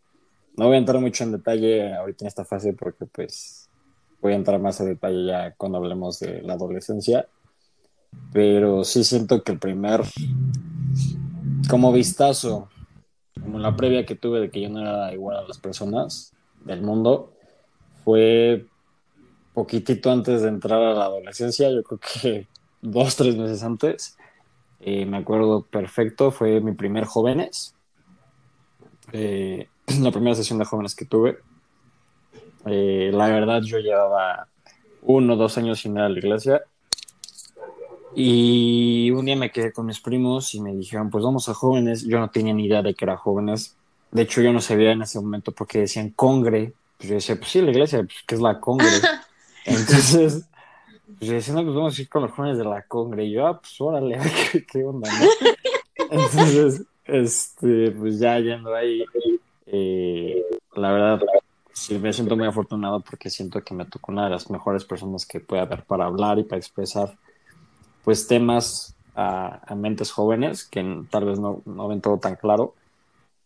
no voy a entrar mucho en detalle ahorita en esta fase porque pues voy a entrar más en detalle ya cuando hablemos de la adolescencia. Pero sí siento que el primer, como vistazo, como la previa que tuve de que yo no era igual a las personas del mundo, fue poquitito antes de entrar a la adolescencia. Yo creo que dos, tres meses antes. Eh, me acuerdo perfecto, fue mi primer jóvenes. Eh, la primera sesión de jóvenes que tuve. Eh, la verdad, yo llevaba uno o dos años sin ir a la iglesia. Y un día me quedé con mis primos y me dijeron, pues vamos a jóvenes. Yo no tenía ni idea de que era jóvenes. De hecho, yo no sabía en ese momento porque decían congre. Pues yo decía, pues sí, la iglesia, pues, ¿qué es la congre? Entonces, pues yo decía, no, pues vamos a ir con los jóvenes de la congre. Y yo, ah, pues órale, ¿qué, qué onda, ¿no? Entonces, este, pues ya yendo ahí, eh, la verdad, sí me siento muy afortunado porque siento que me tocó una de las mejores personas que puede haber para hablar y para expresar, pues, temas a, a mentes jóvenes que tal vez no, no ven todo tan claro.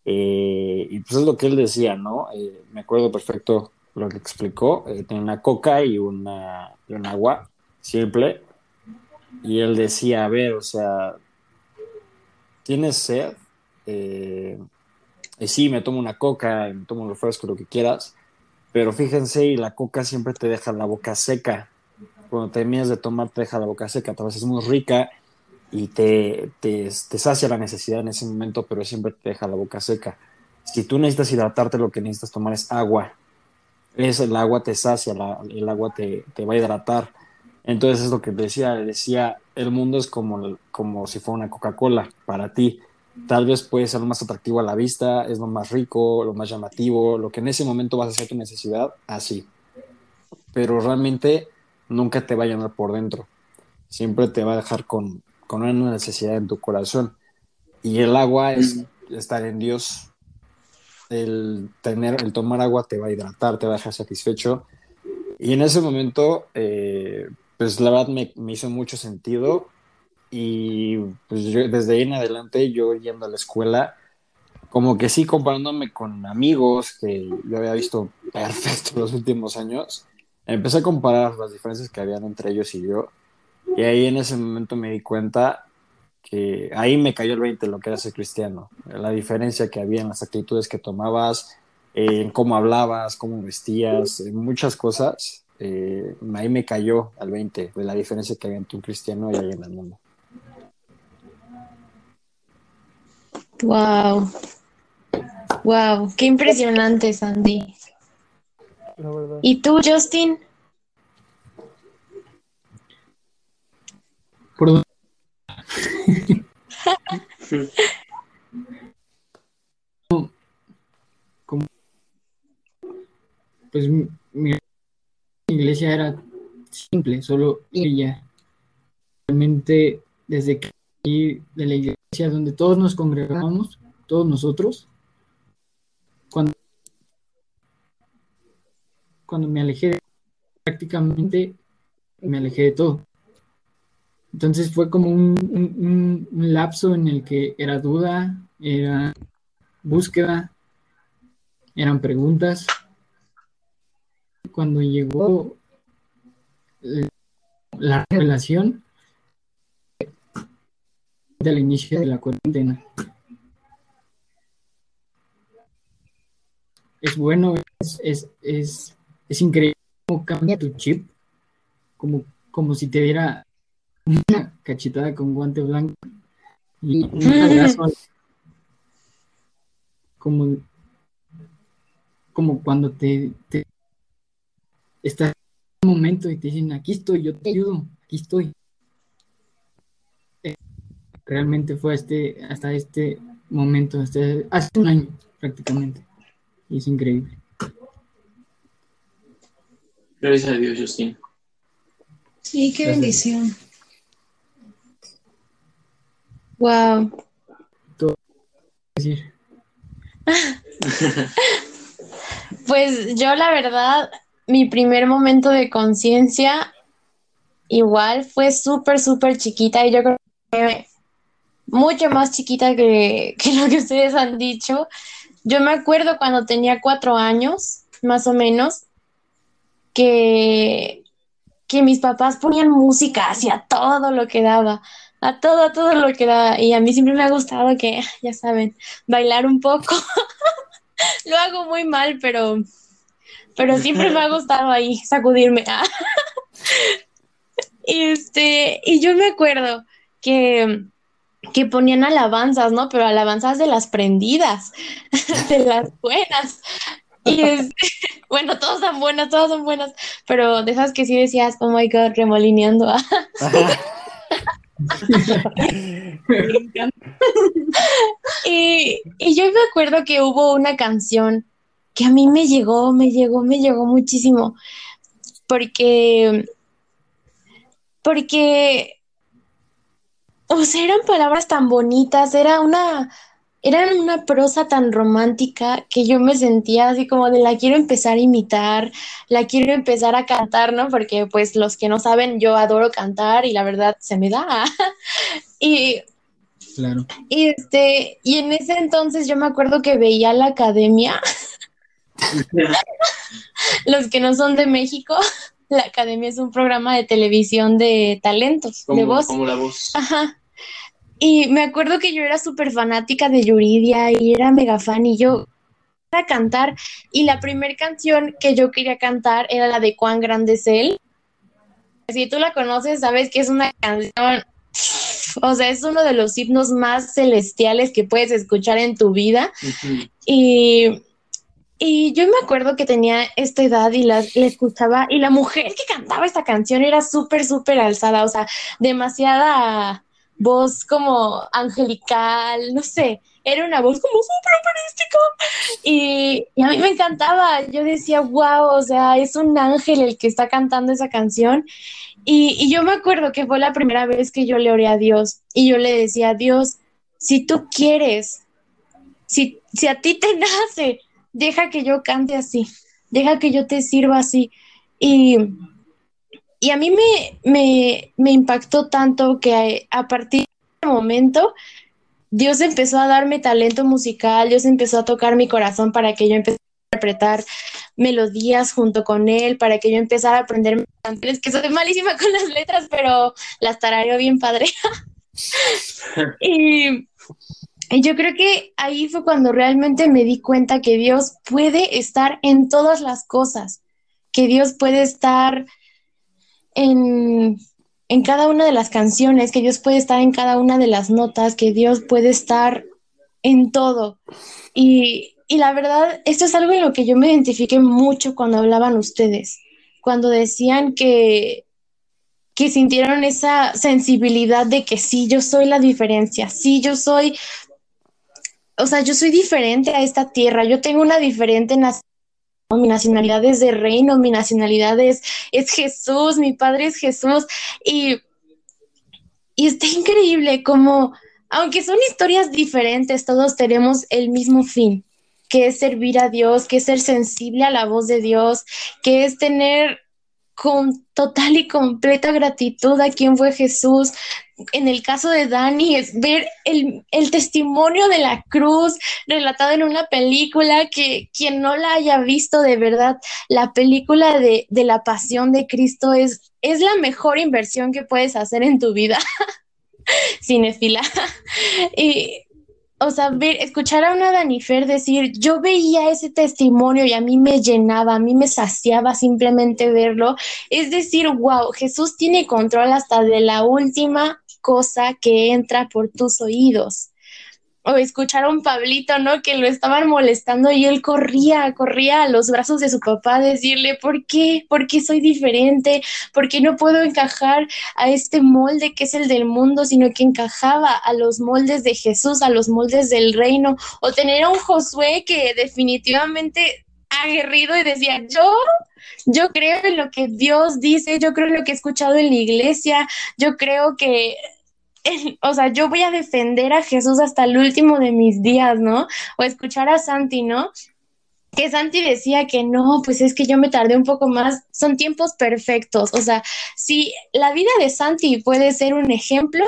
Eh, y pues es lo que él decía, ¿no? Eh, me acuerdo perfecto lo que explicó, eh, tenía una coca y, una, y un agua simple, y él decía, a ver, o sea, ¿tienes sed? Eh, y sí, me tomo una coca, me tomo un refresco, lo que quieras, pero fíjense, y la coca siempre te deja la boca seca. Cuando terminas de tomar, te deja la boca seca, tal vez es muy rica y te, te, te sacia la necesidad en ese momento, pero siempre te deja la boca seca. Si tú necesitas hidratarte, lo que necesitas tomar es agua es el agua te sacia, el agua te, va a hidratar. Entonces es lo que decía, decía, el mundo es como, como si fuera una Coca-Cola para ti. Tal vez puede ser lo más atractivo a la vista, es lo más rico, lo más llamativo, lo que en ese momento vas a hacer tu necesidad, así. Pero realmente nunca te va a llenar por dentro. Siempre te va a dejar con, con una necesidad en tu corazón. Y el agua es estar en Dios, el, tener, el tomar agua te va a hidratar, te va a dejar satisfecho. Y en ese momento, eh, pues la verdad me, hizo mucho sentido y pues yo, desde ahí en adelante yo yendo a la escuela, como que sí, comparándome con amigos que yo había visto perfecto los últimos años, empecé a comparar las diferencias que habían entre ellos y yo. Y ahí en ese momento me di cuenta que ahí me cayó el 20 lo que era ser cristiano, la diferencia que había en las actitudes que tomabas, en cómo hablabas, cómo vestías, en muchas cosas. Eh, ahí me cayó al 20 de la diferencia que había entre un cristiano y alguien en el mundo. Wow. Wow, qué impresionante, Sandy. La verdad. ¿Y tú, Justin? Por dónde- Como- pues iglesia era simple, solo ella. Realmente desde que de la iglesia donde todos nos congregábamos, todos nosotros, cuando, cuando me alejé prácticamente me alejé de todo. Entonces fue como un- un lapso en el que era duda, era búsqueda, eran preguntas. Cuando llegó la revelación del inicio de la cuarentena. Es bueno, es, es, es, es increíble cómo cambia tu chip, como, como si te diera una cachetada con guante blanco y un abrazo al- como, como cuando te, te estás en un momento y te dicen aquí estoy, yo te ayudo, aquí estoy. Eh, Realmente fue este, hasta este momento, hasta hace un año prácticamente. Y es increíble. Gracias a Dios, Justin. Sí, qué bendición. Wow. Decir, Pues yo la verdad, mi primer momento de conciencia igual fue súper, súper chiquita y yo creo que mucho más chiquita que, que lo que ustedes han dicho. Yo me acuerdo cuando tenía cuatro años, más o menos, que, que mis papás ponían música hacia todo lo que daba, a todo, a todo lo que daba. Y a mí siempre me ha gustado que, ya saben, bailar un poco. Lo hago muy mal, pero, pero siempre me ha gustado ahí sacudirme. Y este, y yo me acuerdo que, que ponían alabanzas, ¿no? Pero alabanzas de las prendidas, de las buenas. Y este, bueno, todas son buenas, todas son buenas, pero de esas que sí decías, oh my God, remolineando. Y, y yo me acuerdo que hubo una canción que a mí me llegó, me llegó, me llegó muchísimo, porque, porque, o sea, eran palabras tan bonitas, era una, eran una prosa tan romántica que yo me sentía así como de la quiero empezar a imitar, la quiero empezar a cantar, ¿no? Porque pues los que no saben, yo adoro cantar y la verdad se me da. Y claro. y este, y en ese entonces yo me acuerdo que veía la academia, los que no son de México, la academia es un programa de televisión de talentos, de Como, voz. como la voz. Ajá. Y me acuerdo que yo era súper fanática de Yuridia y era mega fan y yo a cantar y la primera canción que yo quería cantar era la de Cuán grande es él. Si tú la conoces, sabes que es una canción, o sea, es uno de los himnos más celestiales que puedes escuchar en tu vida. Y, y yo me acuerdo que tenía esta edad y la, la escuchaba, y la mujer que cantaba esta canción era súper, súper alzada, o sea, demasiada voz como angelical, no sé, era una voz como súper operística. Y, a mí me encantaba, yo decía, wow, o sea, es un ángel el que está cantando esa canción. Y, y yo me acuerdo que fue la primera vez que yo le oré a Dios y yo le decía, Dios, si tú quieres, si, si a ti te nace, deja que yo cante así, deja que yo te sirva así. Y, y a mí me, me, me impactó tanto que a, partir de ese momento Dios empezó a darme talento musical, Dios empezó a tocar mi corazón para que yo empezara a interpretar melodías junto con él, para que yo empezara a aprender canciones, que soy malísima con las letras, pero las tarareo bien padre. y yo creo que ahí fue cuando realmente me di cuenta que Dios puede estar en todas las cosas, que Dios puede estar en, en cada una de las canciones, que Dios puede estar en cada una de las notas, que Dios puede estar en todo. Y, y la verdad, esto es algo en lo que yo me identifiqué mucho cuando hablaban ustedes, cuando decían que, que sintieron esa sensibilidad de que sí, yo soy la diferencia, sí, yo soy, o sea, yo soy diferente a esta tierra, yo tengo una diferente nacionalidad. Mi nacionalidad es de reino, mi nacionalidad es, es Jesús, mi padre es Jesús. Y, y está increíble como, aunque son historias diferentes, todos tenemos el mismo fin, que es servir a Dios, que es ser sensible a la voz de Dios, que es tener con total y completa gratitud a quien fue Jesús. En el caso de Dani, es ver el, el, testimonio de la cruz relatado en una película que quien no la haya visto de verdad, la película de, de la pasión de Cristo es, es la mejor inversión que puedes hacer en tu vida. Cinefila. y o sea, ver, escuchar a una Danifer decir, yo veía ese testimonio y a mí me llenaba, a mí me saciaba simplemente verlo, es decir, wow, Jesús tiene control hasta de la última cosa que entra por tus oídos o escuchar a un Pablito, ¿no? Que lo estaban molestando y él corría, corría a los brazos de su papá a decirle, ¿por qué? ¿Por qué soy diferente? ¿Por qué no puedo encajar a este molde que es el del mundo, sino que encajaba a los moldes de Jesús, a los moldes del reino? O tener a un Josué que definitivamente aguerrido y decía, yo yo creo en lo que Dios dice, yo creo en lo que he escuchado en la iglesia, yo creo que o sea, yo voy a defender a Jesús hasta el último de mis días, ¿no? O escuchar a Santi, ¿no? Que Santi decía que no, pues es que yo me tardé un poco más, son tiempos perfectos, o sea, si la vida de Santi puede ser un ejemplo,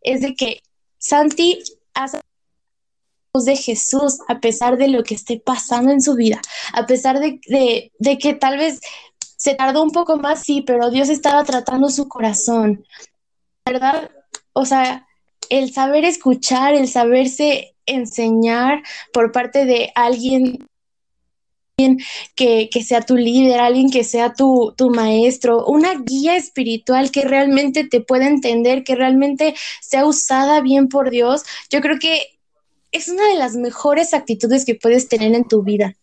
es de que Santi hace de Jesús a pesar de lo que esté pasando en su vida, a pesar de, de, de que tal vez se tardó un poco más, sí, pero Dios estaba tratando su corazón. ¿Verdad? O sea, el saber escuchar, el saberse enseñar por parte de alguien que, que, sea tu líder, alguien que sea tu, tu, maestro, una guía espiritual que realmente te pueda entender, que realmente sea usada bien por Dios, yo creo que es una de las mejores actitudes que puedes tener en tu vida.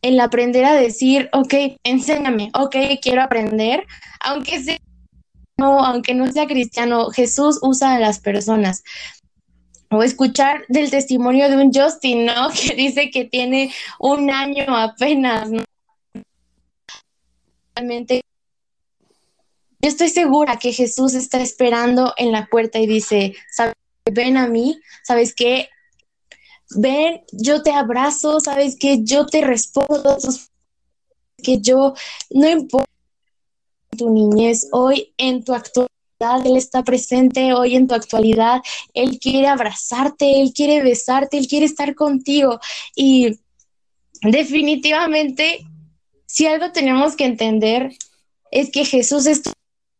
El aprender a decir, ok, enséñame, ok, quiero aprender, aunque sea aunque no sea cristiano, Jesús usa a las personas. O escuchar del testimonio de un Justin, ¿no? Que dice que tiene un año apenas, ¿no? Realmente yo estoy segura que Jesús está esperando en la puerta y dice, ¿sabes? ven a mí, ¿sabes qué? Ven, yo te abrazo, ¿sabes qué? Yo te respondo, que yo, no importa tu niñez, hoy en tu actualidad, Él está presente hoy en tu actualidad, Él quiere abrazarte, Él quiere besarte, Él quiere estar contigo. Y definitivamente, si algo tenemos que entender, es que Jesús está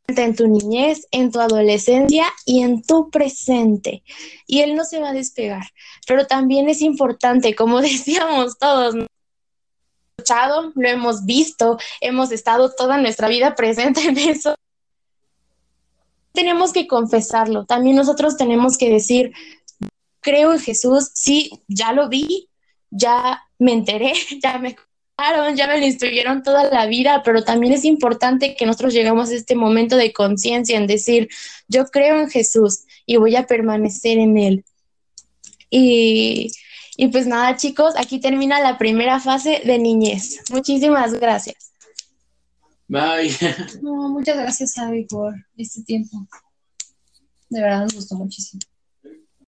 en tu niñez, en tu adolescencia y en tu presente. Y Él no se va a despegar. Pero también es importante, como decíamos todos, lo hemos visto, hemos estado toda nuestra vida presente en eso. Tenemos que confesarlo, también nosotros tenemos que decir, creo en Jesús, sí, ya lo vi, ya me enteré, ya me contaron, ya me lo instruyeron toda la vida, pero también es importante que nosotros lleguemos a este momento de conciencia en decir, yo creo en Jesús y voy a permanecer en él. Y y pues nada, chicos, aquí termina la primera fase de niñez. Muchísimas gracias. Bye. No, muchas gracias, Abby, por este tiempo. De verdad nos gustó muchísimo.